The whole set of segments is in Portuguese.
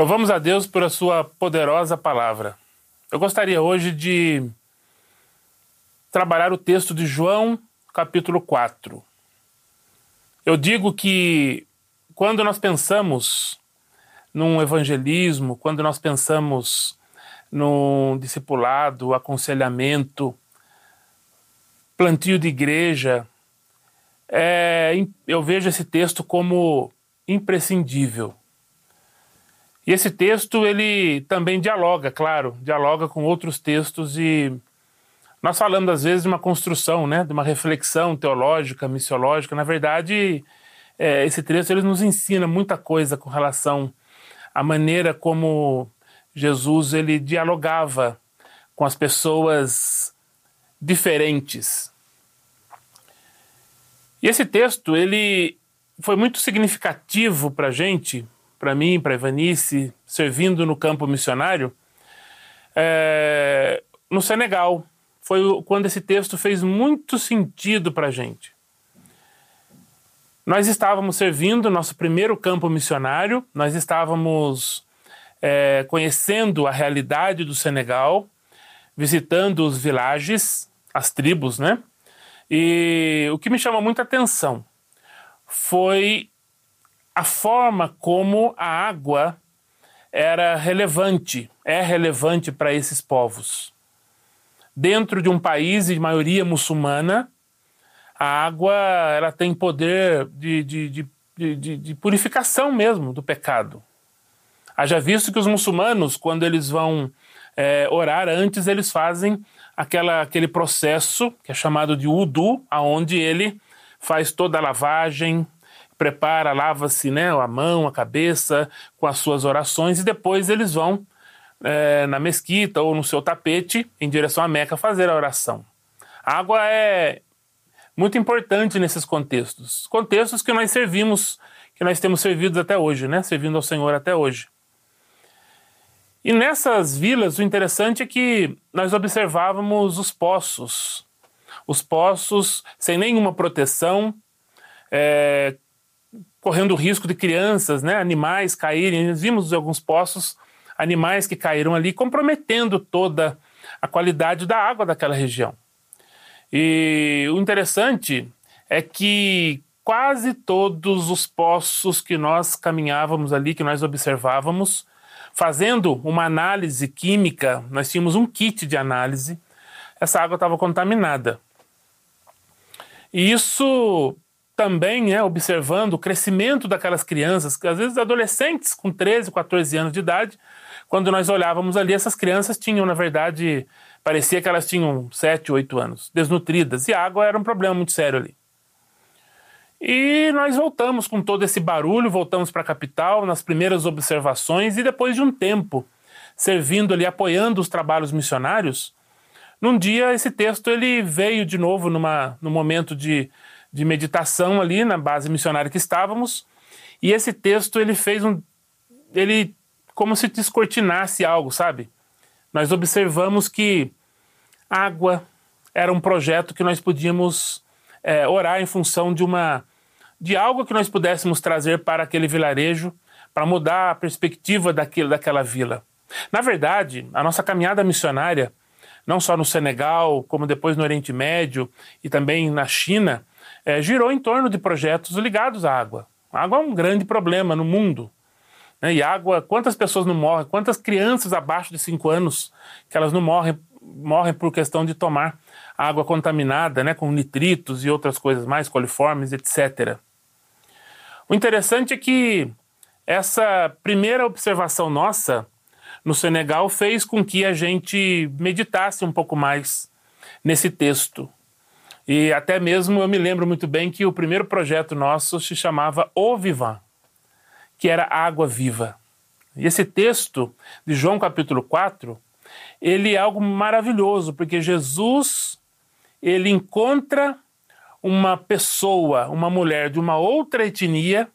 Louvamos a Deus por a sua poderosa palavra. Eu gostaria hoje de trabalhar o texto de João, capítulo 4. Eu digo que quando nós pensamos num evangelismo, quando nós pensamos num discipulado, aconselhamento, plantio de igreja, é, eu vejo esse texto como imprescindível. E esse texto ele também dialoga, claro, dialoga com outros textos e nós falamos às vezes de uma construção, né, de uma reflexão teológica, missiológica. Na verdade, é, esse texto ele nos ensina muita coisa com relação à maneira como Jesus ele dialogava com as pessoas diferentes. E esse texto ele foi muito significativo para a gente, para mim, para Ivanice, servindo no campo missionário, é, no Senegal. Foi quando esse texto fez muito sentido para a gente. Nós estávamos servindo nosso primeiro campo missionário, nós estávamos é, conhecendo a realidade do Senegal, visitando os vilages, as tribos, né? E o que me chama muita atenção foi a forma como a água era relevante, é relevante para esses povos. Dentro de um país de maioria muçulmana, a água ela tem poder de, de, de, de, purificação mesmo do pecado. Haja visto que os muçulmanos, quando eles vão é, orar antes, eles fazem aquela, aquele processo que é chamado de wudu, aonde ele faz toda a lavagem, prepara, lava-se né, a mão, a cabeça com as suas orações e depois eles vão é, na mesquita ou no seu tapete em direção à Meca fazer a oração. A água é muito importante nesses contextos, contextos que nós servimos, que nós temos servido até hoje, né, servindo ao Senhor até hoje. E nessas vilas, o interessante é que nós observávamos os poços, os poços sem nenhuma proteção, é, correndo o risco de crianças, né, animais caírem. Nós vimos alguns poços, animais que caíram ali, comprometendo toda a qualidade da água daquela região. E o interessante é que quase todos os poços que nós caminhávamos ali, que nós observávamos, fazendo uma análise química, nós tínhamos um kit de análise, essa água estava contaminada. E isso também é observando o crescimento daquelas crianças, que às vezes adolescentes com 13, 14 anos de idade, quando nós olhávamos ali, essas crianças tinham, na verdade, parecia que elas tinham 7, 8 anos, desnutridas, e água era um problema muito sério ali. E nós voltamos com todo esse barulho, voltamos para a capital, nas primeiras observações, e depois de um tempo servindo ali, apoiando os trabalhos missionários, num dia esse texto ele veio de novo numa, num momento de de meditação ali na base missionária que estávamos, e esse texto ele fez um ele como se descortinasse algo, sabe? Nós observamos que água era um projeto que nós podíamos é, orar em função de uma de algo que nós pudéssemos trazer para aquele vilarejo para mudar a perspectiva daquele, daquela vila. Na verdade, a nossa caminhada missionária, não só no Senegal, como depois no Oriente Médio e também na China, é, girou em torno de projetos ligados à água. A água é um grande problema no mundo. Né? E água, quantas pessoas não morrem? Quantas crianças abaixo de 5 anos que elas não morrem, morrem por questão de tomar água contaminada, né, com nitritos e outras coisas mais, coliformes, etc. O interessante é que essa primeira observação nossa no Senegal fez com que a gente meditasse um pouco mais nesse texto. E até mesmo eu me lembro muito bem que o primeiro projeto nosso se chamava O Vivan, que era água viva. E esse texto de João capítulo 4, ele é algo maravilhoso, porque Jesus ele encontra uma pessoa, uma mulher de uma outra etnia,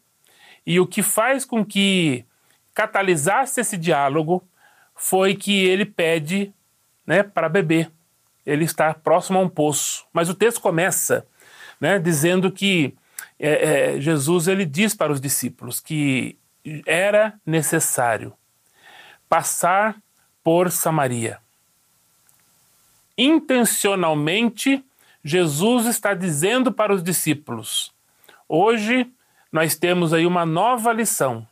e o que faz com que catalisasse esse diálogo foi que ele pede né, para beber ele está próximo a um poço. Mas o texto começa né, dizendo que é, é, Jesus ele diz para os discípulos que era necessário passar por Samaria. Intencionalmente, Jesus está dizendo para os discípulos: hoje nós temos aí uma nova lição,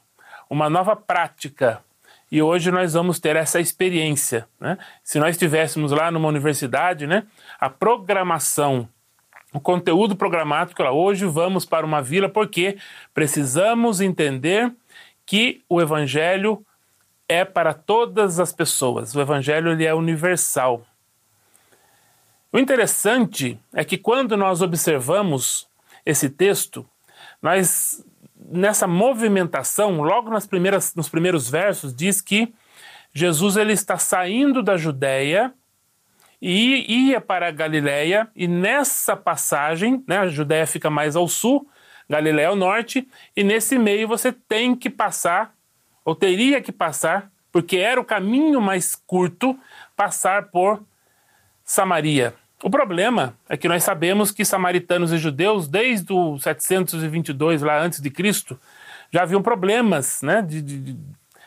uma nova prática. E hoje nós vamos ter essa experiência. Né? Se nós estivéssemos lá numa universidade, né, a programação o conteúdo programático. Hoje vamos para uma vila porque precisamos entender que o evangelho é para todas as pessoas. O evangelho ele é universal. O interessante é que quando nós observamos esse texto, nós nessa movimentação, logo nas primeiras, nos primeiros versos, diz que Jesus ele está saindo da Judéia e ia para a Galiléia, e nessa passagem, né, a Judéia fica mais ao sul, Galiléia ao norte, e nesse meio você tem que passar, ou teria que passar, porque era o caminho mais curto, passar por Samaria. O problema é que nós sabemos que samaritanos e judeus, desde o 722 lá antes de Cristo, já haviam problemas né, de, de,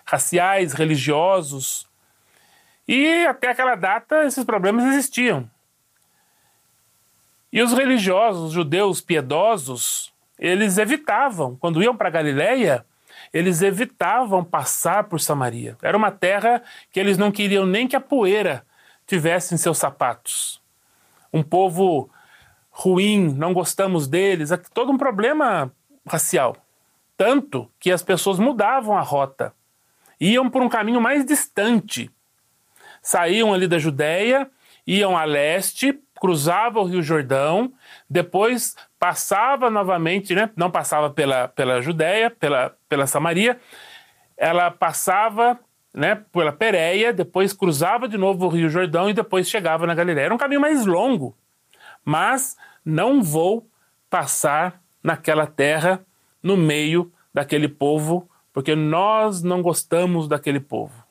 raciais, religiosos, e até aquela data esses problemas existiam. E os religiosos, os judeus piedosos, eles evitavam, quando iam para Galiléia, eles evitavam passar por Samaria. Era uma terra que eles não queriam nem que a poeira tivesse em seus sapatos. Um povo ruim, não gostamos deles, todo um problema racial. Tanto que as pessoas mudavam a rota, iam por um caminho mais distante saíam ali da Judéia, iam a leste, cruzava o Rio Jordão, depois passava novamente, né? não passava pela, pela Judéia, pela, pela Samaria, ela passava né, pela Pérea, depois cruzava de novo o Rio Jordão e depois chegava na Galiléia. Era um caminho mais longo, mas não vou passar naquela terra, no meio daquele povo, porque nós não gostamos daquele povo.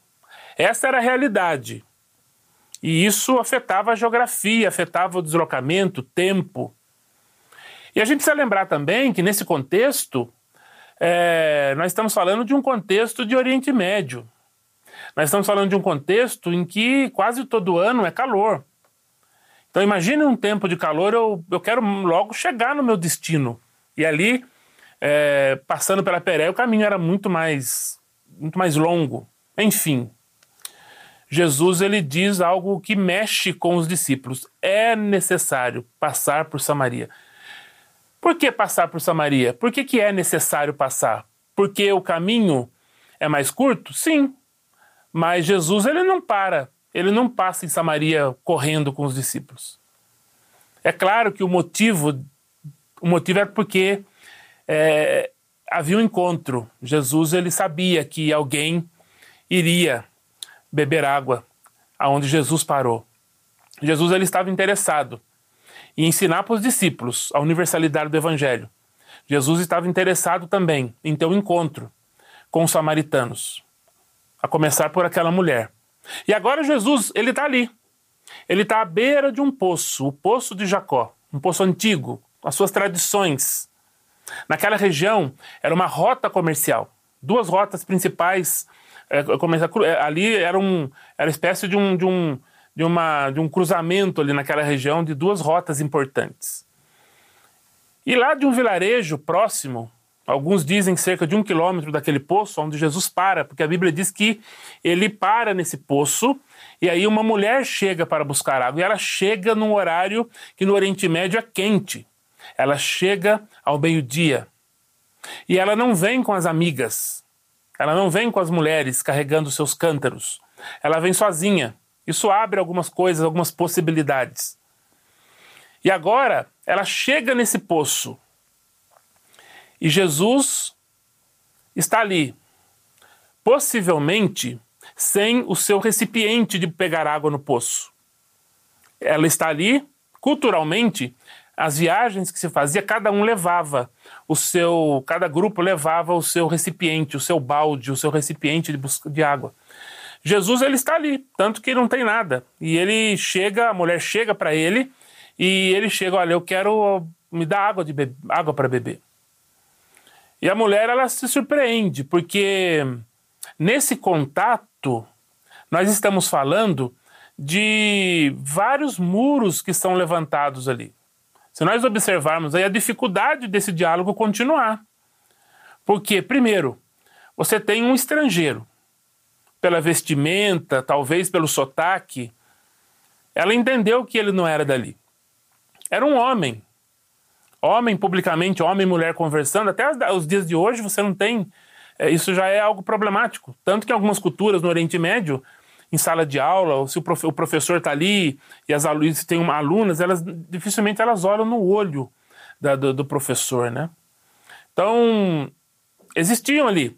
Essa era a realidade. E isso afetava a geografia, afetava o deslocamento, o tempo. E a gente precisa lembrar também que nesse contexto, é, nós estamos falando de um contexto de Oriente Médio. Nós estamos falando de um contexto em que quase todo ano é calor. Então imagine um tempo de calor, eu, eu quero logo chegar no meu destino. E ali, é, passando pela Peré, o caminho era muito mais, muito mais longo. Enfim, Jesus ele diz algo que mexe com os discípulos. É necessário passar por Samaria. Por que passar por Samaria? Por que, que é necessário passar? Porque o caminho é mais curto? Sim. Mas Jesus ele não para. Ele não passa em Samaria correndo com os discípulos. É claro que o motivo, o motivo é porque é, havia um encontro. Jesus ele sabia que alguém iria beber água, aonde Jesus parou. Jesus ele estava interessado em ensinar para os discípulos a universalidade do evangelho. Jesus estava interessado também em ter um encontro com os samaritanos, a começar por aquela mulher. E agora Jesus, ele está ali. Ele está à beira de um poço, o poço de Jacó, um poço antigo, com as suas tradições. Naquela região era uma rota comercial, duas rotas principais é, ali era um era espécie de um, de um de uma de um cruzamento ali naquela região de duas rotas importantes. E lá de um vilarejo próximo, alguns dizem cerca de um quilômetro daquele poço onde Jesus para, porque a Bíblia diz que ele para nesse poço e aí uma mulher chega para buscar água e ela chega num horário que no Oriente Médio é quente. Ela chega ao meio-dia e ela não vem com as amigas. Ela não vem com as mulheres carregando seus cântaros. Ela vem sozinha. Isso abre algumas coisas, algumas possibilidades. E agora ela chega nesse poço. E Jesus está ali, possivelmente sem o seu recipiente de pegar água no poço. Ela está ali, culturalmente, as viagens que se fazia, cada um levava o seu, cada grupo levava o seu recipiente, o seu balde, o seu recipiente de, de água. Jesus ele está ali, tanto que não tem nada. E ele chega, a mulher chega para ele e ele chega, olha, eu quero me dar água de água para beber. E a mulher ela se surpreende porque nesse contato nós estamos falando de vários muros que são levantados ali. Se nós observarmos aí a dificuldade desse diálogo continuar. Porque, primeiro, você tem um estrangeiro, pela vestimenta, talvez pelo sotaque, ela entendeu que ele não era dali. Era um homem. Homem publicamente, homem e mulher conversando. Até os dias de hoje você não tem. É, isso já é algo problemático. Tanto que em algumas culturas no Oriente Médio, em sala de aula, se o, prof, o professor está ali e as alunas têm uma, alunas, elas dificilmente elas olham no olho da, do, do professor, né? Então existiam ali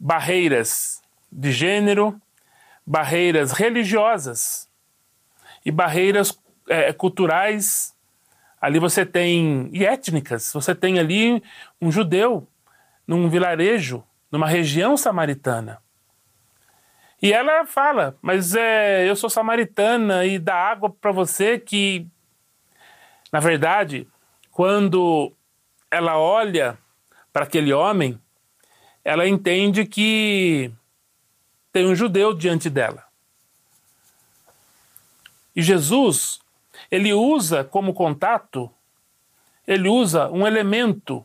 barreiras de gênero, barreiras religiosas e barreiras é, culturais. Ali você tem e étnicas. Você tem ali um judeu num vilarejo, numa região samaritana. E ela fala, mas é, eu sou samaritana e dá água para você que, na verdade, quando ela olha para aquele homem, ela entende que tem um judeu diante dela. E Jesus, ele usa como contato, ele usa um elemento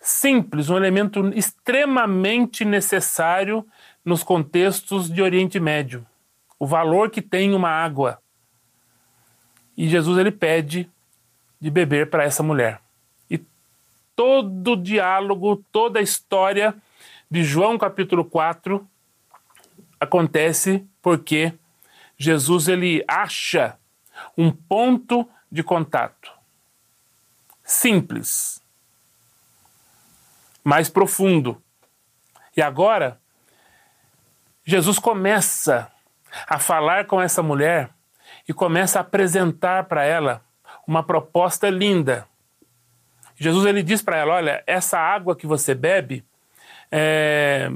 simples, um elemento extremamente necessário nos contextos de Oriente Médio, o valor que tem uma água. E Jesus ele pede de beber para essa mulher. E todo o diálogo, toda a história de João capítulo 4 acontece porque Jesus ele acha um ponto de contato simples, mais profundo. E agora Jesus começa a falar com essa mulher e começa a apresentar para ela uma proposta linda. Jesus ele diz para ela: Olha, essa água que você bebe, é...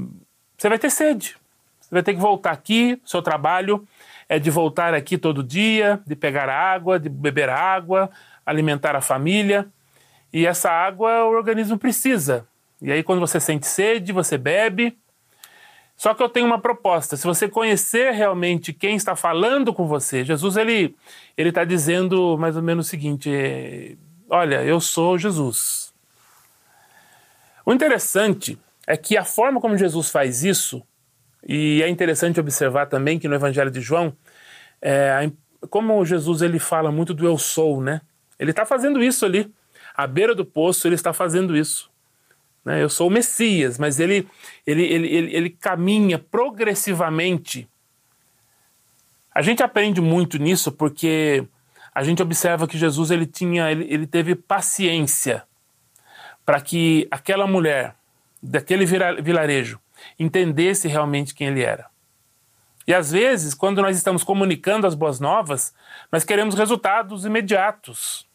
você vai ter sede. Você vai ter que voltar aqui. Seu trabalho é de voltar aqui todo dia, de pegar água, de beber água, alimentar a família. E essa água o organismo precisa. E aí, quando você sente sede, você bebe só que eu tenho uma proposta. Se você conhecer realmente quem está falando com você, Jesus ele ele está dizendo mais ou menos o seguinte: olha, eu sou Jesus. O interessante é que a forma como Jesus faz isso, e é interessante observar também que no Evangelho de João, é, como Jesus ele fala muito do eu sou, né? Ele está fazendo isso ali, à beira do poço, ele está fazendo isso. Né? Eu sou o Messias, mas ele, ele, ele, ele, ele caminha progressivamente. A gente aprende muito nisso porque a gente observa que Jesus ele tinha, ele, ele teve paciência para que aquela mulher daquele vilarejo entendesse realmente quem ele era. E às vezes, quando nós estamos comunicando as boas novas, nós queremos resultados imediatos.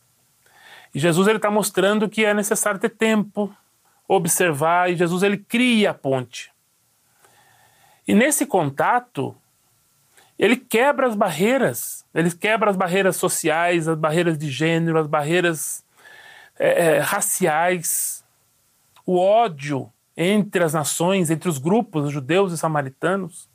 E Jesus ele está mostrando que é necessário ter tempo, observar e Jesus ele cria a ponte. E nesse contato, ele quebra as barreiras, ele quebra as barreiras sociais, as barreiras de gênero, as barreiras é, raciais, o ódio entre as nações, entre os grupos judeus e samaritanos.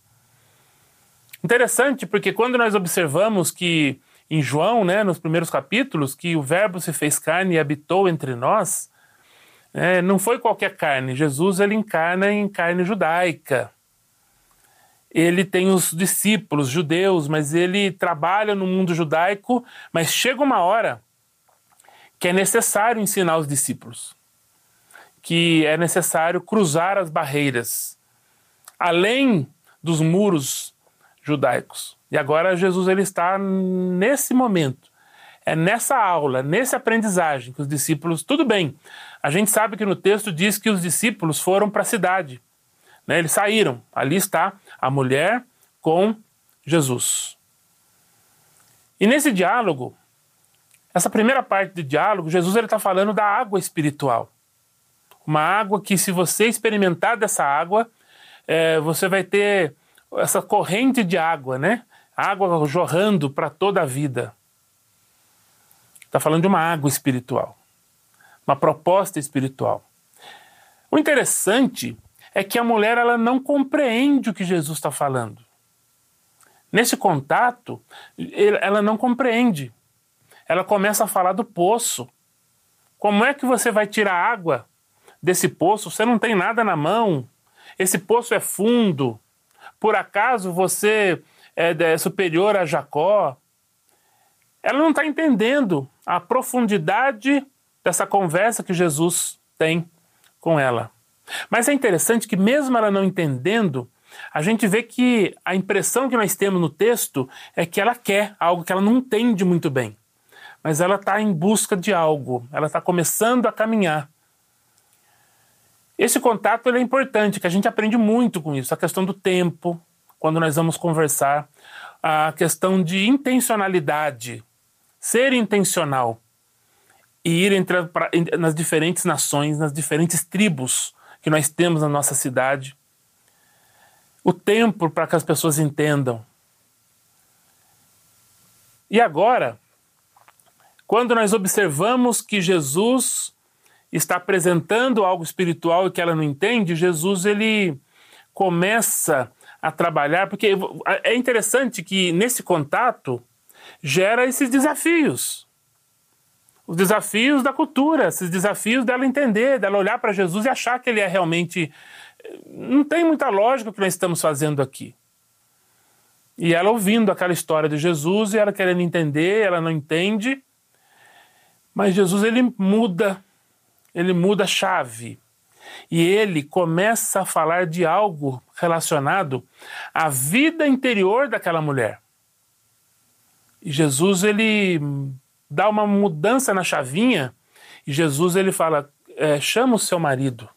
Interessante porque quando nós observamos que em João, né, nos primeiros capítulos, que o Verbo se fez carne e habitou entre nós, é, não foi qualquer carne. Jesus ele encarna em carne judaica. Ele tem os discípulos judeus, mas ele trabalha no mundo judaico. Mas chega uma hora que é necessário ensinar os discípulos, que é necessário cruzar as barreiras, além dos muros judaicos. E agora Jesus ele está nesse momento, é nessa aula, nessa aprendizagem que os discípulos, tudo bem, a gente sabe que no texto diz que os discípulos foram para a cidade. Né? Eles saíram. Ali está a mulher com Jesus. E nesse diálogo, essa primeira parte do diálogo, Jesus está falando da água espiritual. Uma água que, se você experimentar dessa água, é, você vai ter essa corrente de água, né? Água jorrando para toda a vida. Está falando de uma água espiritual uma proposta espiritual. O interessante é que a mulher ela não compreende o que Jesus está falando. Nesse contato, ela não compreende. Ela começa a falar do poço. Como é que você vai tirar água desse poço? Você não tem nada na mão. Esse poço é fundo. Por acaso você é, é superior a Jacó? Ela não está entendendo a profundidade dessa conversa que Jesus tem com ela. Mas é interessante que, mesmo ela não entendendo, a gente vê que a impressão que nós temos no texto é que ela quer algo que ela não entende muito bem. Mas ela está em busca de algo, ela está começando a caminhar. Esse contato é importante, que a gente aprende muito com isso. A questão do tempo, quando nós vamos conversar, a questão de intencionalidade, ser intencional e ir entre, pra, nas diferentes nações, nas diferentes tribos que nós temos na nossa cidade. O tempo para que as pessoas entendam. E agora, quando nós observamos que Jesus está apresentando algo espiritual e que ela não entende, Jesus ele começa a trabalhar, porque é interessante que nesse contato gera esses desafios. Os desafios da cultura, esses desafios dela entender, dela olhar para Jesus e achar que ele é realmente. Não tem muita lógica o que nós estamos fazendo aqui. E ela ouvindo aquela história de Jesus e ela querendo entender, ela não entende. Mas Jesus ele muda ele muda a chave. E ele começa a falar de algo relacionado à vida interior daquela mulher. E Jesus ele dá uma mudança na chavinha e Jesus ele fala: é, chama o seu marido.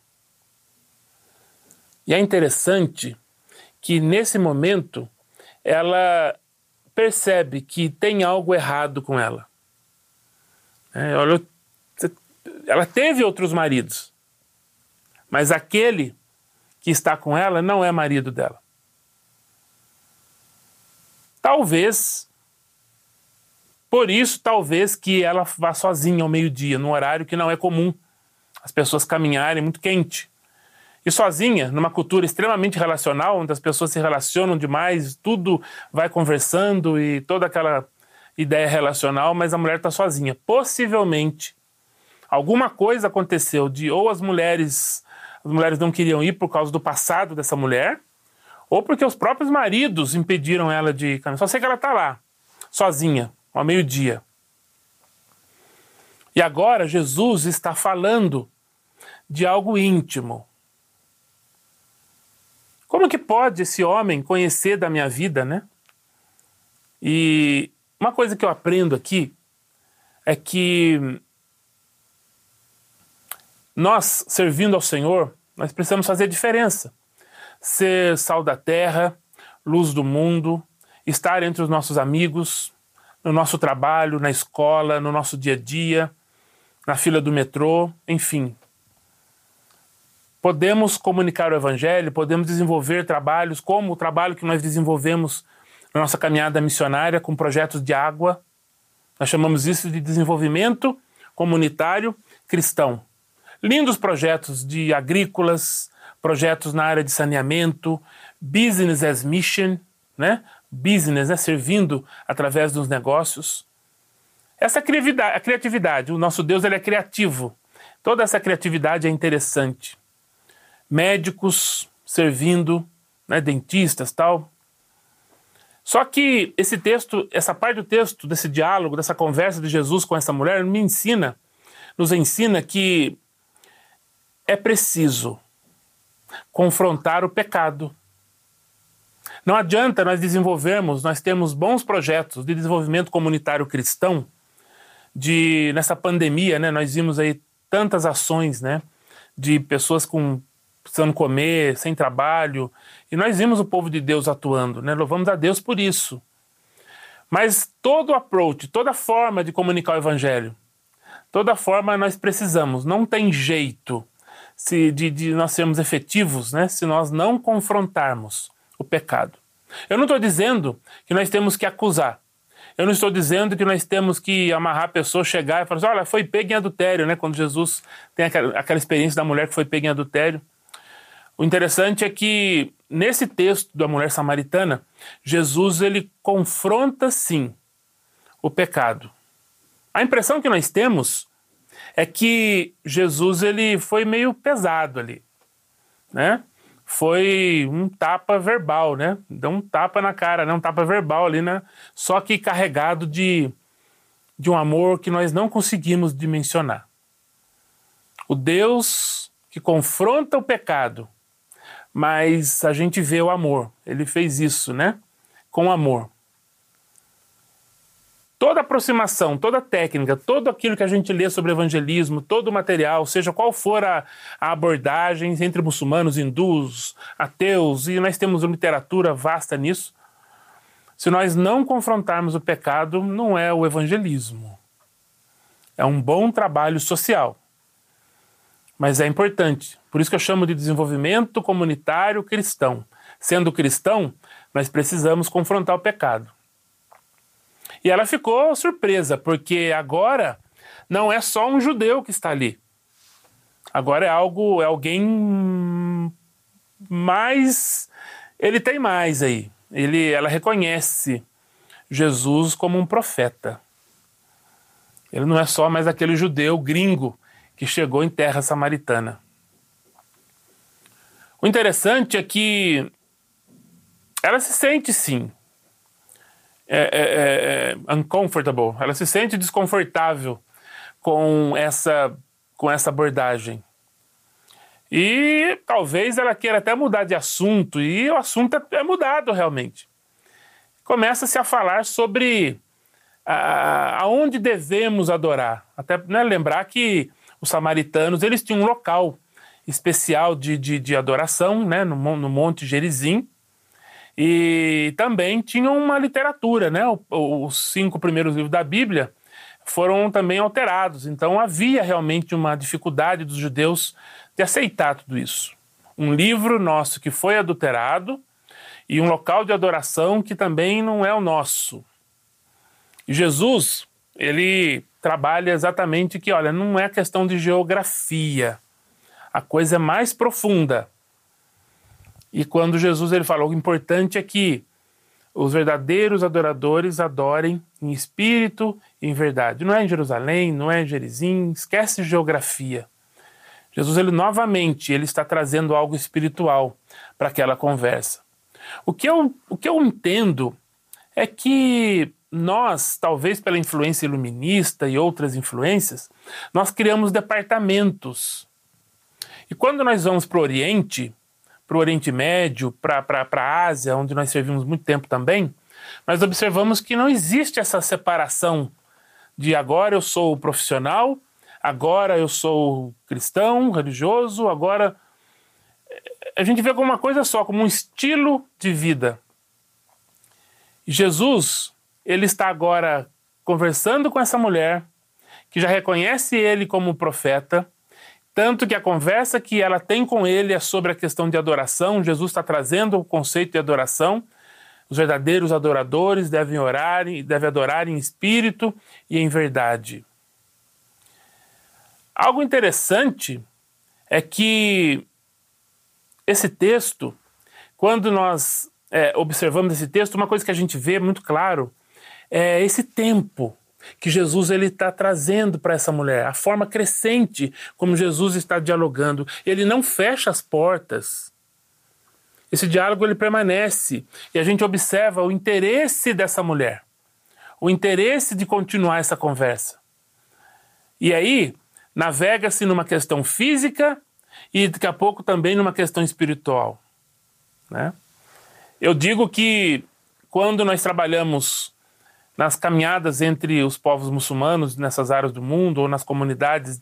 E é interessante que nesse momento ela percebe que tem algo errado com ela. É, olha, ela teve outros maridos, mas aquele que está com ela não é marido dela. Talvez, por isso, talvez que ela vá sozinha ao meio-dia, num horário que não é comum as pessoas caminharem muito quente. E sozinha, numa cultura extremamente relacional, onde as pessoas se relacionam demais, tudo vai conversando e toda aquela ideia relacional, mas a mulher está sozinha. Possivelmente alguma coisa aconteceu de ou as mulheres as mulheres não queriam ir por causa do passado dessa mulher, ou porque os próprios maridos impediram ela de caminhar. Só sei que ela está lá, sozinha, ao meio-dia. E agora Jesus está falando de algo íntimo. Como que pode esse homem conhecer da minha vida, né? E uma coisa que eu aprendo aqui é que nós, servindo ao Senhor, nós precisamos fazer diferença. Ser sal da terra, luz do mundo, estar entre os nossos amigos, no nosso trabalho, na escola, no nosso dia a dia, na fila do metrô, enfim. Podemos comunicar o Evangelho, podemos desenvolver trabalhos, como o trabalho que nós desenvolvemos na nossa caminhada missionária com projetos de água. Nós chamamos isso de desenvolvimento comunitário cristão. Lindos projetos de agrícolas, projetos na área de saneamento, business as mission, né? Business, né? servindo através dos negócios. Essa criatividade, a criatividade, o nosso Deus ele é criativo. Toda essa criatividade é interessante. Médicos servindo, né? dentistas, tal. Só que esse texto, essa parte do texto, desse diálogo, dessa conversa de Jesus com essa mulher, me ensina, nos ensina que é preciso confrontar o pecado. Não adianta nós desenvolvermos, nós temos bons projetos de desenvolvimento comunitário cristão, de nessa pandemia, né, nós vimos aí tantas ações, né, de pessoas com precisando comer, sem trabalho, e nós vimos o povo de Deus atuando, né? Louvamos a Deus por isso. Mas todo approach, toda forma de comunicar o evangelho, toda forma nós precisamos, não tem jeito se de, de nós sermos efetivos, né, se nós não confrontarmos o pecado. Eu não estou dizendo que nós temos que acusar. Eu não estou dizendo que nós temos que amarrar a pessoa, chegar e falar assim, olha, foi pego em adultério, né? Quando Jesus tem aquela, aquela experiência da mulher que foi pega em adultério. O interessante é que nesse texto da mulher samaritana, Jesus ele confronta sim o pecado. A impressão que nós temos é que Jesus ele foi meio pesado ali, né? Foi um tapa verbal, né? Deu um tapa na cara, né? Um tapa verbal ali, né? Só que carregado de, de um amor que nós não conseguimos dimensionar. O Deus que confronta o pecado, mas a gente vê o amor. Ele fez isso, né? Com amor toda aproximação, toda técnica, todo aquilo que a gente lê sobre evangelismo, todo o material, seja qual for a, a abordagem entre muçulmanos, hindus, ateus, e nós temos uma literatura vasta nisso. Se nós não confrontarmos o pecado, não é o evangelismo. É um bom trabalho social. Mas é importante. Por isso que eu chamo de desenvolvimento comunitário cristão. Sendo cristão, nós precisamos confrontar o pecado. E ela ficou surpresa, porque agora não é só um judeu que está ali. Agora é algo, é alguém mais. Ele tem mais aí. Ele, ela reconhece Jesus como um profeta. Ele não é só mais aquele judeu gringo que chegou em terra samaritana. O interessante é que ela se sente sim é, é, é, é, uncomfortable, ela se sente desconfortável com essa, com essa abordagem. E talvez ela queira até mudar de assunto, e o assunto é, é mudado realmente. Começa-se a falar sobre a, aonde devemos adorar. Até né, lembrar que os samaritanos eles tinham um local especial de, de, de adoração né, no, no Monte Gerizim, e também tinham uma literatura, né? Os cinco primeiros livros da Bíblia foram também alterados. Então havia realmente uma dificuldade dos judeus de aceitar tudo isso. Um livro nosso que foi adulterado e um local de adoração que também não é o nosso. Jesus, ele trabalha exatamente que, olha, não é questão de geografia. A coisa é mais profunda. E quando Jesus ele falou, o importante é que os verdadeiros adoradores adorem em espírito e em verdade. Não é em Jerusalém, não é em Gerizim, esquece geografia. Jesus ele novamente ele está trazendo algo espiritual para aquela conversa. O que eu, o que eu entendo é que nós, talvez pela influência iluminista e outras influências, nós criamos departamentos. E quando nós vamos para o Oriente, para o Oriente Médio, para a Ásia, onde nós servimos muito tempo também, nós observamos que não existe essa separação de agora eu sou profissional, agora eu sou cristão, religioso, agora. A gente vê como uma coisa só, como um estilo de vida. Jesus, ele está agora conversando com essa mulher, que já reconhece ele como profeta, tanto que a conversa que ela tem com ele é sobre a questão de adoração. Jesus está trazendo o conceito de adoração. Os verdadeiros adoradores devem orar, devem adorar em espírito e em verdade. Algo interessante é que esse texto, quando nós é, observamos esse texto, uma coisa que a gente vê muito claro é esse tempo que Jesus ele está trazendo para essa mulher, a forma crescente como Jesus está dialogando. Ele não fecha as portas. Esse diálogo ele permanece e a gente observa o interesse dessa mulher, o interesse de continuar essa conversa. E aí navega-se numa questão física e daqui a pouco também numa questão espiritual, né? Eu digo que quando nós trabalhamos nas caminhadas entre os povos muçulmanos nessas áreas do mundo ou nas comunidades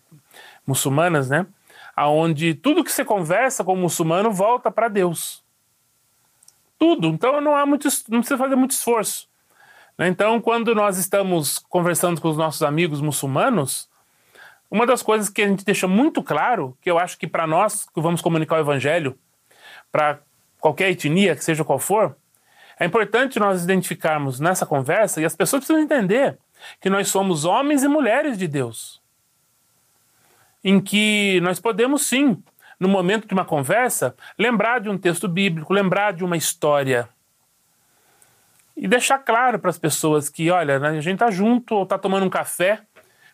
muçulmanas, né? Aonde tudo que você conversa com o muçulmano volta para Deus. Tudo. Então não há muito, não precisa fazer muito esforço. Né? Então, quando nós estamos conversando com os nossos amigos muçulmanos, uma das coisas que a gente deixa muito claro, que eu acho que para nós que vamos comunicar o evangelho para qualquer etnia, que seja qual for, é importante nós identificarmos nessa conversa, e as pessoas precisam entender que nós somos homens e mulheres de Deus. Em que nós podemos sim no momento de uma conversa, lembrar de um texto bíblico, lembrar de uma história. E deixar claro para as pessoas que, olha, né, a gente está junto ou está tomando um café,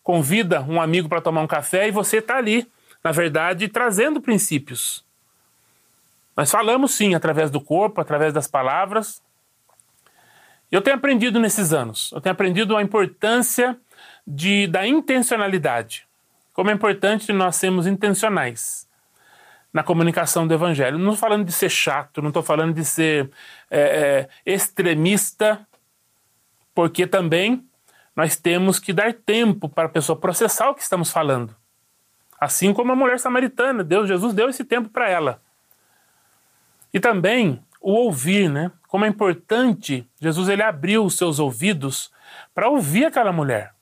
convida um amigo para tomar um café e você está ali, na verdade, trazendo princípios. Nós falamos sim através do corpo, através das palavras. Eu tenho aprendido nesses anos, eu tenho aprendido a importância de, da intencionalidade. Como é importante nós sermos intencionais na comunicação do evangelho. Não estou falando de ser chato, não estou falando de ser é, é, extremista, porque também nós temos que dar tempo para a pessoa processar o que estamos falando. Assim como a mulher samaritana, Deus, Jesus deu esse tempo para ela. E também o ouvir, né? Como é importante, Jesus ele abriu os seus ouvidos para ouvir aquela mulher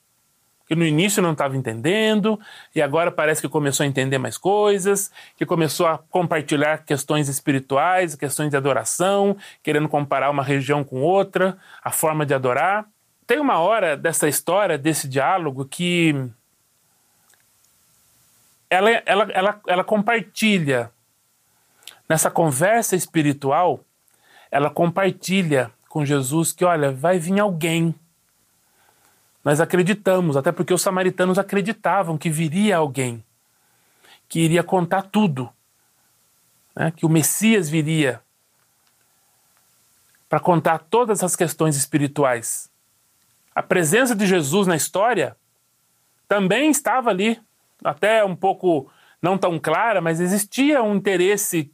que no início não estava entendendo e agora parece que começou a entender mais coisas, que começou a compartilhar questões espirituais, questões de adoração, querendo comparar uma região com outra, a forma de adorar. Tem uma hora dessa história, desse diálogo, que ela, ela, ela, ela compartilha nessa conversa espiritual, ela compartilha com Jesus que, olha, vai vir alguém nós acreditamos, até porque os samaritanos acreditavam que viria alguém que iria contar tudo, né? que o Messias viria para contar todas as questões espirituais. A presença de Jesus na história também estava ali, até um pouco não tão clara, mas existia um interesse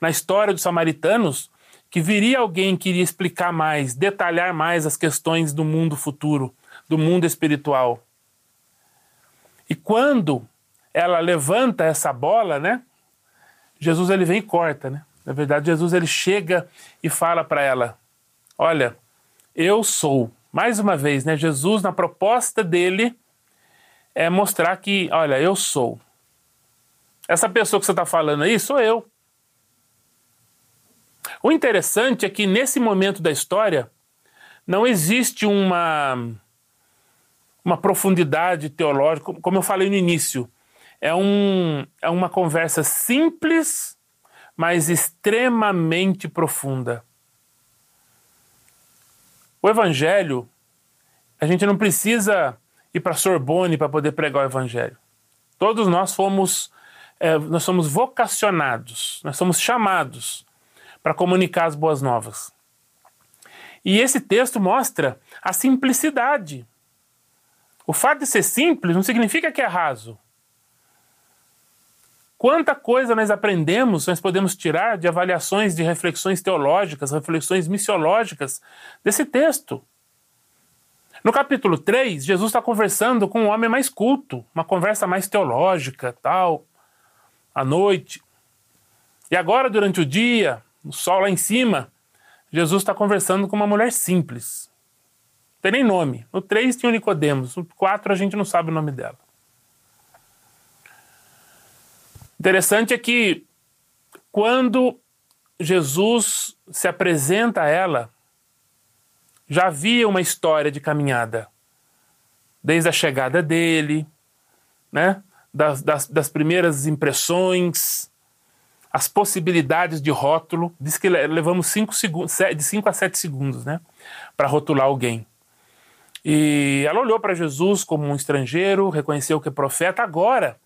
na história dos samaritanos que viria alguém que iria explicar mais, detalhar mais as questões do mundo futuro do mundo espiritual. E quando ela levanta essa bola, né? Jesus ele vem e corta, né? Na verdade, Jesus ele chega e fala para ela: "Olha, eu sou". Mais uma vez, né? Jesus na proposta dele é mostrar que, olha, eu sou. Essa pessoa que você está falando aí sou eu. O interessante é que nesse momento da história não existe uma uma profundidade teológica, como eu falei no início. É, um, é uma conversa simples, mas extremamente profunda. O Evangelho, a gente não precisa ir para Sorbonne para poder pregar o Evangelho. Todos nós fomos, é, nós somos vocacionados, nós somos chamados para comunicar as boas novas. E esse texto mostra a simplicidade o fato de ser simples não significa que é raso. Quanta coisa nós aprendemos, nós podemos tirar de avaliações de reflexões teológicas, reflexões missiológicas desse texto. No capítulo 3, Jesus está conversando com um homem mais culto, uma conversa mais teológica, tal, à noite. E agora, durante o dia, o sol lá em cima, Jesus está conversando com uma mulher simples, tem nem nome. No 3 tinha o Nicodemos, no 4 a gente não sabe o nome dela. Interessante é que quando Jesus se apresenta a ela, já havia uma história de caminhada. Desde a chegada dele, né? das, das, das primeiras impressões, as possibilidades de rótulo. Diz que levamos cinco segundos, de 5 a 7 segundos né? para rotular alguém. E ela olhou para Jesus como um estrangeiro, reconheceu que é profeta. Agora,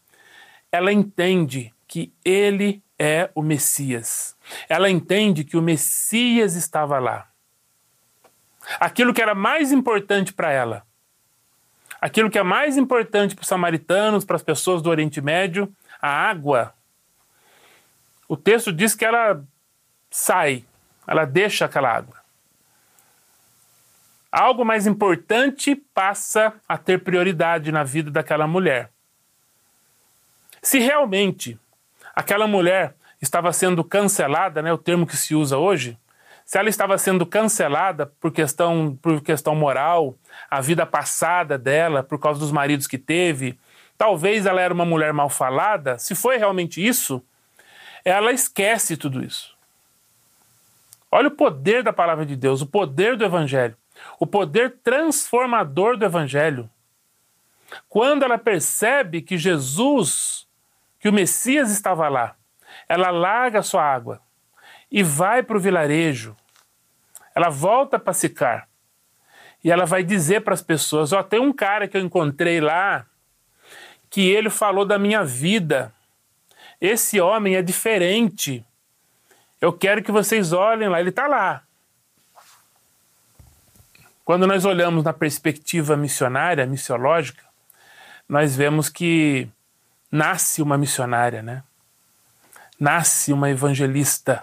ela entende que ele é o Messias. Ela entende que o Messias estava lá. Aquilo que era mais importante para ela, aquilo que é mais importante para os samaritanos, para as pessoas do Oriente Médio, a água. O texto diz que ela sai, ela deixa aquela água algo mais importante passa a ter prioridade na vida daquela mulher. Se realmente aquela mulher estava sendo cancelada, né, o termo que se usa hoje, se ela estava sendo cancelada por questão, por questão moral, a vida passada dela, por causa dos maridos que teve, talvez ela era uma mulher mal falada, se foi realmente isso, ela esquece tudo isso. Olha o poder da palavra de Deus, o poder do evangelho o poder transformador do Evangelho. Quando ela percebe que Jesus, que o Messias estava lá, ela larga a sua água e vai para o vilarejo. Ela volta para Sicar. E ela vai dizer para as pessoas: Ó, oh, tem um cara que eu encontrei lá que ele falou da minha vida. Esse homem é diferente. Eu quero que vocês olhem lá, ele está lá. Quando nós olhamos na perspectiva missionária, missiológica, nós vemos que nasce uma missionária, né? Nasce uma evangelista,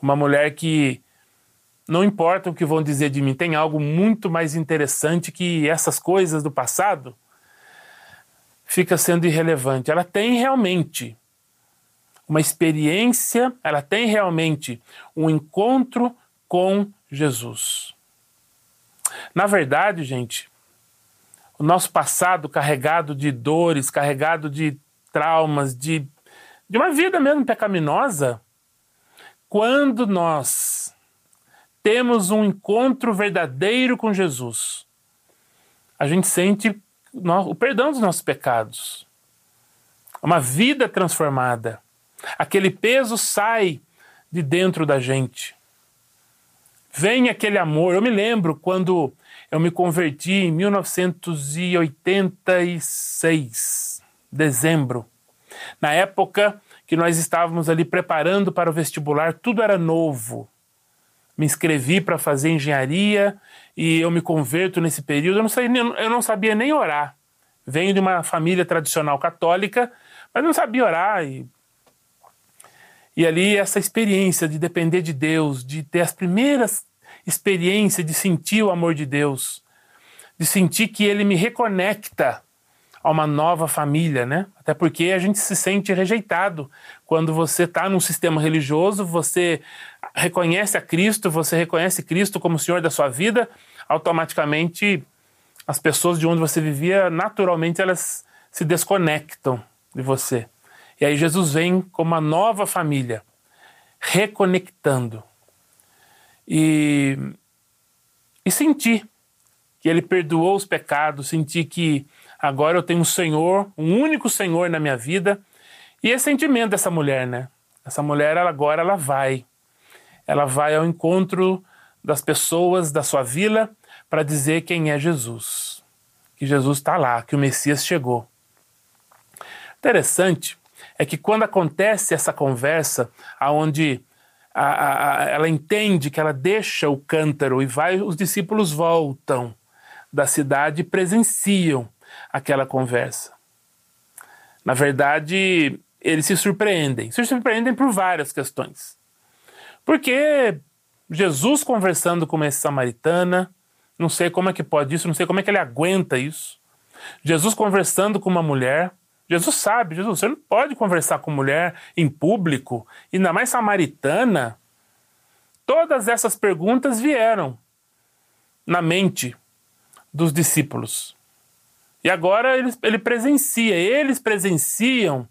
uma mulher que não importa o que vão dizer de mim, tem algo muito mais interessante que essas coisas do passado fica sendo irrelevante. Ela tem realmente uma experiência, ela tem realmente um encontro com Jesus. Na verdade, gente, o nosso passado carregado de dores, carregado de traumas, de, de uma vida mesmo pecaminosa, quando nós temos um encontro verdadeiro com Jesus, a gente sente o perdão dos nossos pecados, uma vida transformada. Aquele peso sai de dentro da gente. Vem aquele amor. Eu me lembro quando eu me converti em 1986, dezembro. Na época que nós estávamos ali preparando para o vestibular, tudo era novo. Me inscrevi para fazer engenharia e eu me converto nesse período. Eu não, sabia, eu não sabia nem orar. Venho de uma família tradicional católica, mas não sabia orar. E, e ali essa experiência de depender de Deus, de ter as primeiras experiências de sentir o amor de Deus, de sentir que Ele me reconecta a uma nova família, né? Até porque a gente se sente rejeitado quando você está num sistema religioso, você reconhece a Cristo, você reconhece Cristo como Senhor da sua vida, automaticamente as pessoas de onde você vivia, naturalmente elas se desconectam de você. E aí Jesus vem como uma nova família, reconectando. E, e sentir que Ele perdoou os pecados, sentir que agora eu tenho um Senhor, um único Senhor na minha vida. E esse sentimento dessa mulher, né? Essa mulher ela, agora ela vai ela vai ao encontro das pessoas da sua vila para dizer quem é Jesus. Que Jesus está lá, que o Messias chegou. Interessante é que quando acontece essa conversa, aonde a, a, ela entende que ela deixa o cântaro e vai, os discípulos voltam da cidade e presenciam aquela conversa. Na verdade, eles se surpreendem. Se surpreendem por várias questões. Porque Jesus conversando com uma samaritana, não sei como é que pode isso, não sei como é que ele aguenta isso. Jesus conversando com uma mulher, Jesus sabe, Jesus, você não pode conversar com mulher em público, ainda mais samaritana. Todas essas perguntas vieram na mente dos discípulos. E agora ele, ele presencia, eles presenciam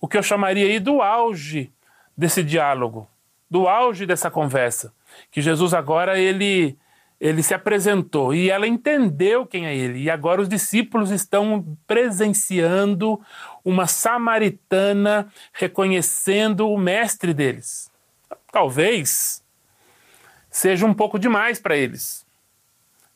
o que eu chamaria aí do auge desse diálogo do auge dessa conversa, que Jesus agora ele ele se apresentou e ela entendeu quem é ele. E agora os discípulos estão presenciando uma samaritana reconhecendo o mestre deles. Talvez seja um pouco demais para eles.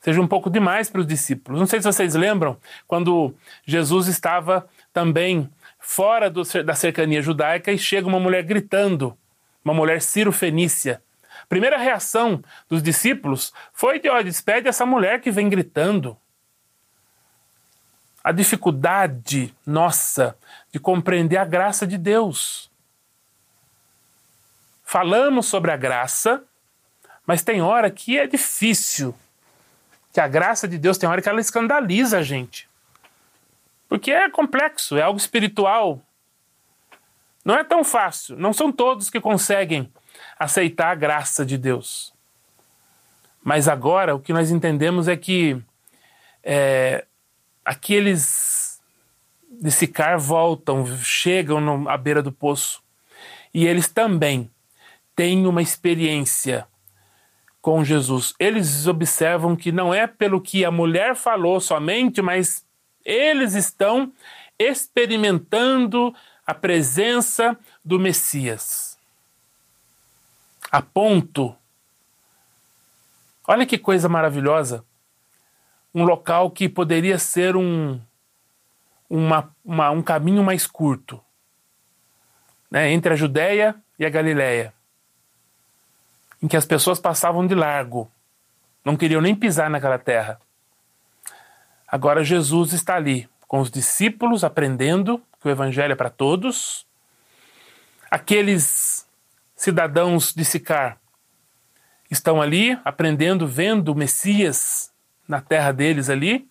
Seja um pouco demais para os discípulos. Não sei se vocês lembram quando Jesus estava também fora do, da cercania judaica e chega uma mulher gritando uma mulher Ciro-Fenícia. Primeira reação dos discípulos foi de, ó, despede essa mulher que vem gritando. A dificuldade nossa de compreender a graça de Deus. Falamos sobre a graça, mas tem hora que é difícil. Que a graça de Deus tem hora que ela escandaliza a gente. Porque é complexo, é algo espiritual, não é tão fácil, não são todos que conseguem aceitar a graça de Deus. Mas agora o que nós entendemos é que é, aqueles de Sicar voltam, chegam no, à beira do poço e eles também têm uma experiência com Jesus. Eles observam que não é pelo que a mulher falou somente, mas eles estão experimentando a presença do Messias. A ponto. Olha que coisa maravilhosa. Um local que poderia ser um, uma, uma, um caminho mais curto né, entre a Judéia e a Galiléia, em que as pessoas passavam de largo, não queriam nem pisar naquela terra. Agora Jesus está ali, com os discípulos, aprendendo que o Evangelho é para todos. Aqueles cidadãos de Sicar estão ali, aprendendo, vendo o Messias na terra deles ali.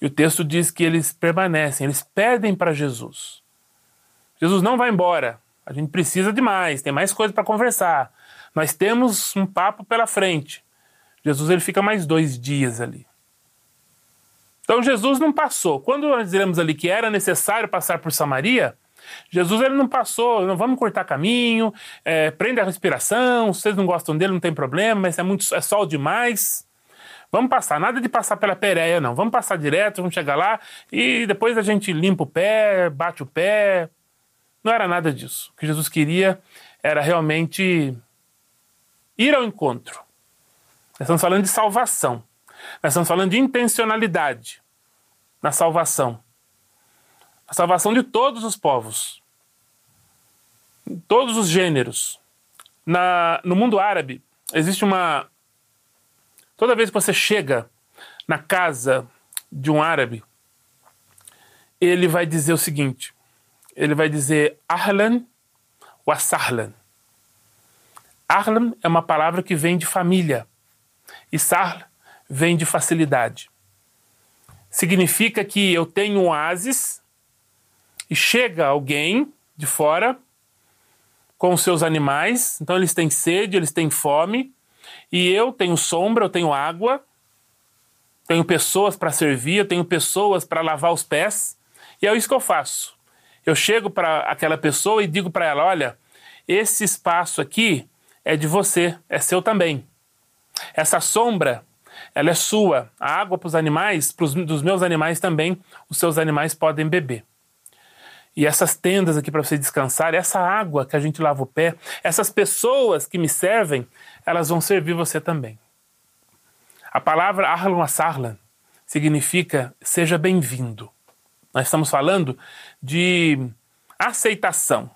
E o texto diz que eles permanecem, eles pedem para Jesus. Jesus não vai embora. A gente precisa de mais, tem mais coisa para conversar. Nós temos um papo pela frente. Jesus ele fica mais dois dias ali. Então Jesus não passou. Quando nós dizemos ali que era necessário passar por Samaria, Jesus ele não passou, não vamos cortar caminho, é, prende a respiração, vocês não gostam dele não tem problema, mas é muito é sol demais. Vamos passar, nada de passar pela Pérea, não. Vamos passar direto, vamos chegar lá e depois a gente limpa o pé, bate o pé, não era nada disso. O que Jesus queria era realmente ir ao encontro. Nós estamos falando de salvação. Nós estamos falando de intencionalidade na salvação. A salvação de todos os povos, todos os gêneros. Na, no mundo árabe, existe uma. Toda vez que você chega na casa de um árabe, ele vai dizer o seguinte: ele vai dizer Ahlan wa Sahlan. Ahlan é uma palavra que vem de família e Sahl vem de facilidade. Significa que eu tenho um oásis e chega alguém de fora com os seus animais, então eles têm sede, eles têm fome, e eu tenho sombra, eu tenho água, tenho pessoas para servir, eu tenho pessoas para lavar os pés, e é isso que eu faço. Eu chego para aquela pessoa e digo para ela: olha, esse espaço aqui é de você, é seu também. Essa sombra, ela é sua. A água para os animais, pros, dos meus animais também, os seus animais podem beber. E essas tendas aqui para você descansar, essa água que a gente lava o pé, essas pessoas que me servem, elas vão servir você também. A palavra Ahlan Asarlan significa seja bem-vindo. Nós estamos falando de aceitação.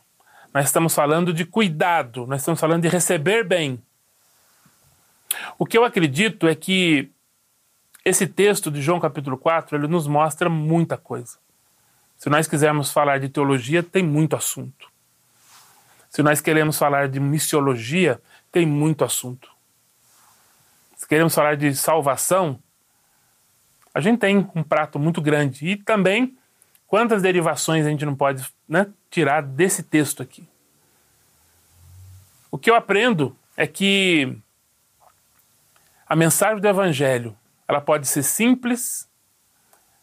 Nós estamos falando de cuidado, nós estamos falando de receber bem. O que eu acredito é que esse texto de João capítulo 4, ele nos mostra muita coisa. Se nós quisermos falar de teologia, tem muito assunto. Se nós queremos falar de missiologia, tem muito assunto. Se queremos falar de salvação, a gente tem um prato muito grande. E também Quantas derivações a gente não pode né, tirar desse texto aqui? O que eu aprendo é que a mensagem do Evangelho ela pode ser simples,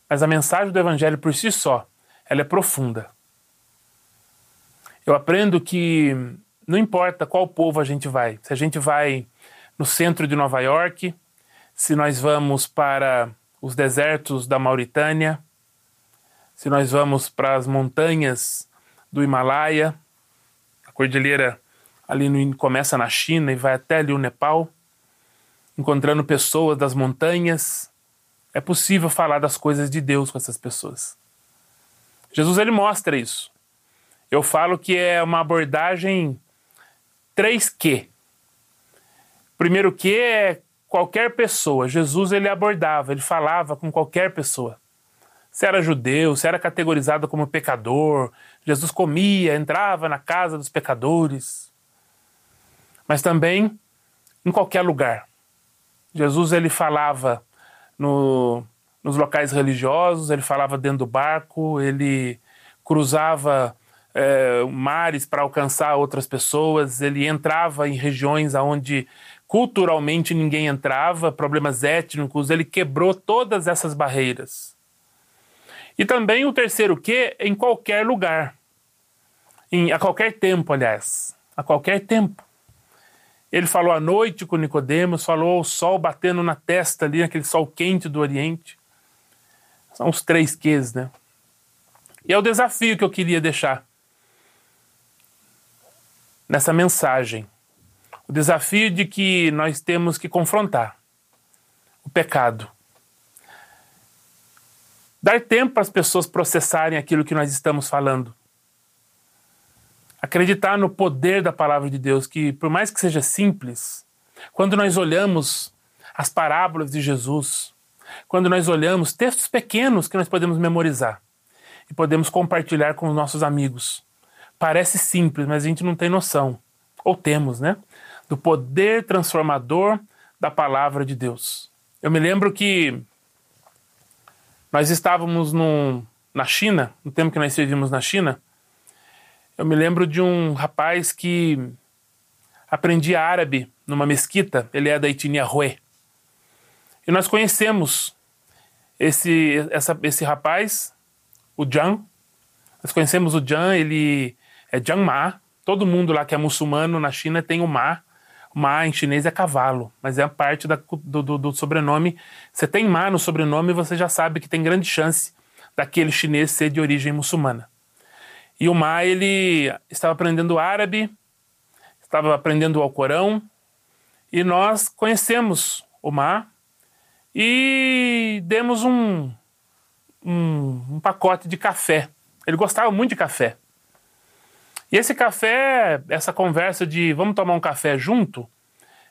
mas a mensagem do Evangelho por si só ela é profunda. Eu aprendo que não importa qual povo a gente vai, se a gente vai no centro de Nova York, se nós vamos para os desertos da Mauritânia, se nós vamos para as montanhas do Himalaia, a cordilheira ali no, começa na China e vai até ali o Nepal, encontrando pessoas das montanhas, é possível falar das coisas de Deus com essas pessoas. Jesus ele mostra isso. Eu falo que é uma abordagem 3Q. Primeiro Q é qualquer pessoa. Jesus ele abordava, ele falava com qualquer pessoa se era judeu, se era categorizado como pecador. Jesus comia, entrava na casa dos pecadores. Mas também em qualquer lugar. Jesus ele falava no, nos locais religiosos, ele falava dentro do barco, ele cruzava é, mares para alcançar outras pessoas, ele entrava em regiões onde culturalmente ninguém entrava, problemas étnicos, ele quebrou todas essas barreiras. E também o terceiro que em qualquer lugar. Em, a qualquer tempo, aliás. A qualquer tempo. Ele falou à noite com Nicodemos, falou o sol batendo na testa ali, aquele sol quente do Oriente. São os três Qs, né? E é o desafio que eu queria deixar nessa mensagem. O desafio de que nós temos que confrontar o pecado. Dar tempo para as pessoas processarem aquilo que nós estamos falando. Acreditar no poder da palavra de Deus, que por mais que seja simples, quando nós olhamos as parábolas de Jesus, quando nós olhamos textos pequenos que nós podemos memorizar e podemos compartilhar com os nossos amigos, Parece simples, mas a gente não tem noção, ou temos, né? Do poder transformador da palavra de Deus. Eu me lembro que nós estávamos no, na China, no tempo que nós estivemos na China, eu me lembro de um rapaz que aprendia árabe numa mesquita, ele é da etnia Hue. E nós conhecemos esse, essa, esse rapaz, o Jan. Nós conhecemos o Jan, ele é Jiangma. Todo mundo lá que é muçulmano na China tem o Ma. Ma em chinês é cavalo, mas é a parte da, do, do, do, sobrenome. Você tem Ma no sobrenome, você já sabe que tem grande chance daquele chinês ser de origem muçulmana. E o Ma, ele estava aprendendo árabe, estava aprendendo o Alcorão, e nós conhecemos o Ma e demos um, um, um pacote de café. Ele gostava muito de café. E esse café, essa conversa de vamos tomar um café junto,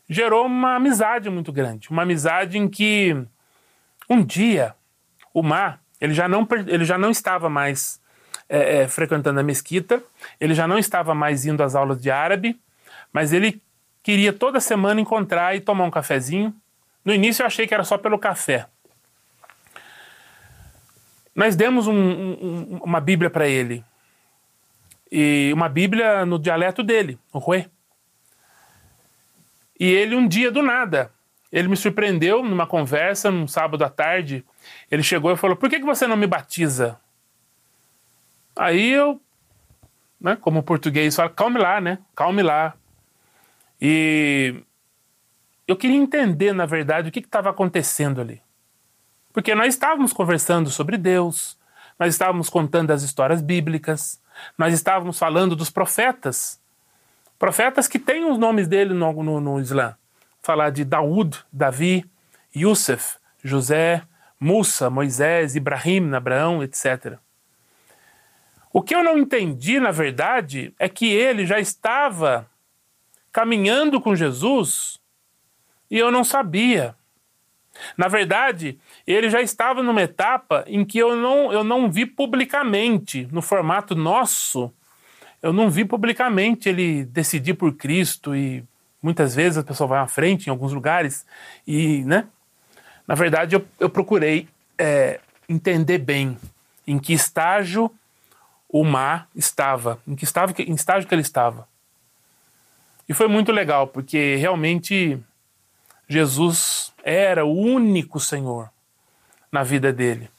gerou uma amizade muito grande. Uma amizade em que um dia o Mar, ele já não, ele já não estava mais é, é, frequentando a mesquita, ele já não estava mais indo às aulas de árabe, mas ele queria toda semana encontrar e tomar um cafezinho. No início eu achei que era só pelo café. Nós demos um, um, uma Bíblia para ele e uma Bíblia no dialeto dele, o Rue. E ele um dia do nada, ele me surpreendeu numa conversa, num sábado à tarde. Ele chegou e falou: Por que, que você não me batiza? Aí eu, né, como português, falo: Calme lá, né? Calme lá. E eu queria entender, na verdade, o que estava acontecendo ali. Porque nós estávamos conversando sobre Deus, nós estávamos contando as histórias bíblicas, nós estávamos falando dos profetas. Profetas que têm os nomes dele no, no, no Islã. Falar de Daud, Davi, Yusuf, José, Musa, Moisés, Ibrahim, Abraão, etc. O que eu não entendi, na verdade, é que ele já estava caminhando com Jesus e eu não sabia. Na verdade, ele já estava numa etapa em que eu não, eu não vi publicamente, no formato nosso, eu não vi publicamente ele decidir por Cristo e muitas vezes a pessoa vai à frente em alguns lugares e, né? Na verdade, eu, eu procurei é, entender bem em que estágio o mar estava, em que, estava, em estágio que ele estava. E foi muito legal, porque realmente Jesus era o único Senhor na vida dele.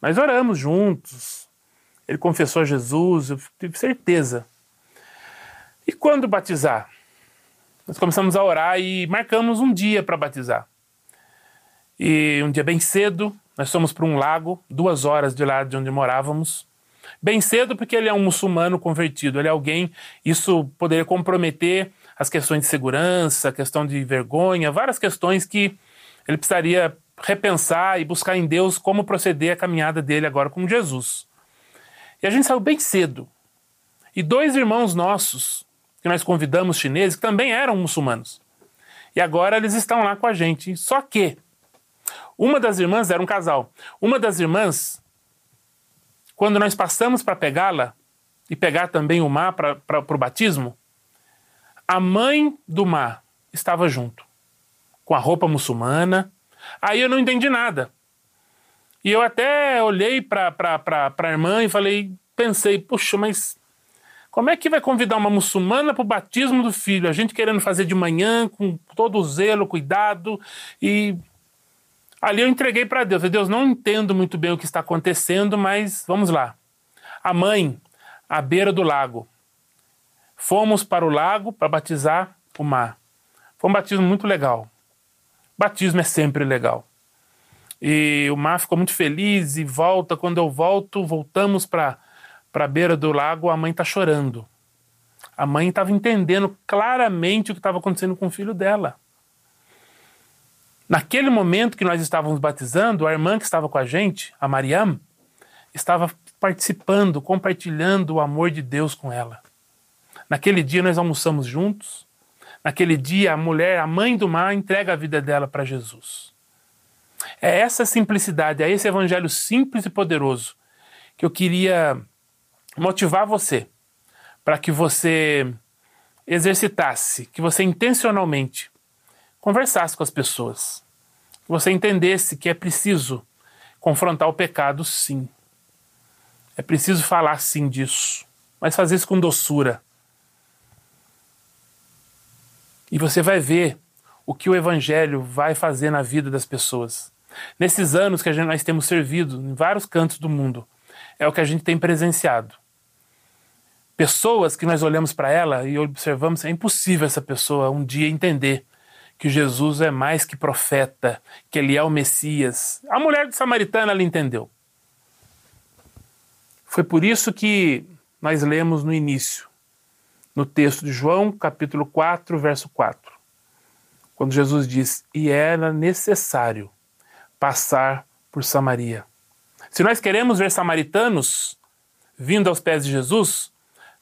Nós oramos juntos, ele confessou a Jesus, eu tive certeza. E quando batizar? Nós começamos a orar e marcamos um dia para batizar. E um dia bem cedo, nós fomos para um lago, duas horas de lá de onde morávamos. Bem cedo, porque ele é um muçulmano convertido, ele é alguém, isso poderia comprometer as questões de segurança, a questão de vergonha, várias questões que ele precisaria repensar e buscar em Deus como proceder a caminhada dele agora com Jesus. E a gente saiu bem cedo. E dois irmãos nossos, que nós convidamos chineses, que também eram muçulmanos. E agora eles estão lá com a gente. Só que uma das irmãs era um casal. Uma das irmãs, quando nós passamos para pegá-la e pegar também o mar para o batismo, a mãe do mar estava junto, com a roupa muçulmana, Aí eu não entendi nada. E eu até olhei para a irmã e falei, pensei, puxa, mas como é que vai convidar uma muçulmana para o batismo do filho? A gente querendo fazer de manhã, com todo o zelo, cuidado. E ali eu entreguei para Deus. Eu, Deus, não entendo muito bem o que está acontecendo, mas vamos lá. A mãe, à beira do lago. Fomos para o lago para batizar o mar. Foi um batismo muito legal. Batismo é sempre legal. E o mar ficou muito feliz e volta. Quando eu volto, voltamos para a beira do lago, a mãe está chorando. A mãe estava entendendo claramente o que estava acontecendo com o filho dela. Naquele momento que nós estávamos batizando, a irmã que estava com a gente, a Mariam, estava participando, compartilhando o amor de Deus com ela. Naquele dia nós almoçamos juntos. Naquele dia a mulher, a mãe do mar, entrega a vida dela para Jesus. É essa simplicidade, é esse evangelho simples e poderoso que eu queria motivar você para que você exercitasse, que você intencionalmente conversasse com as pessoas, que você entendesse que é preciso confrontar o pecado, sim. É preciso falar sim disso, mas fazer isso com doçura. E você vai ver o que o Evangelho vai fazer na vida das pessoas. Nesses anos que gente, nós temos servido em vários cantos do mundo, é o que a gente tem presenciado. Pessoas que nós olhamos para ela e observamos, é impossível essa pessoa um dia entender que Jesus é mais que profeta, que ele é o Messias. A mulher samaritana ela entendeu. Foi por isso que nós lemos no início, no texto de João, capítulo 4, verso 4, quando Jesus diz: E era necessário passar por Samaria. Se nós queremos ver samaritanos vindo aos pés de Jesus,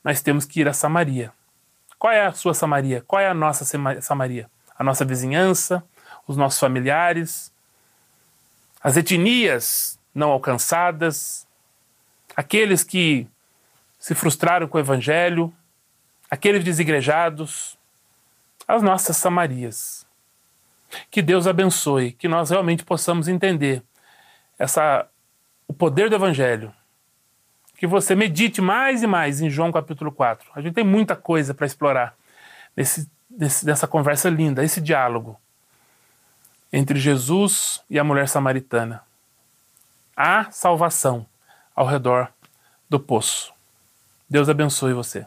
nós temos que ir a Samaria. Qual é a sua Samaria? Qual é a nossa Samaria? A nossa vizinhança, os nossos familiares, as etnias não alcançadas, aqueles que se frustraram com o Evangelho, aqueles desigrejados, as nossas Samarias. Que Deus abençoe, que nós realmente possamos entender essa, o poder do Evangelho. Que você medite mais e mais em João capítulo 4. A gente tem muita coisa para explorar nesse, nesse, nessa conversa linda, esse diálogo entre Jesus e a mulher samaritana. Há salvação ao redor do poço. Deus abençoe você.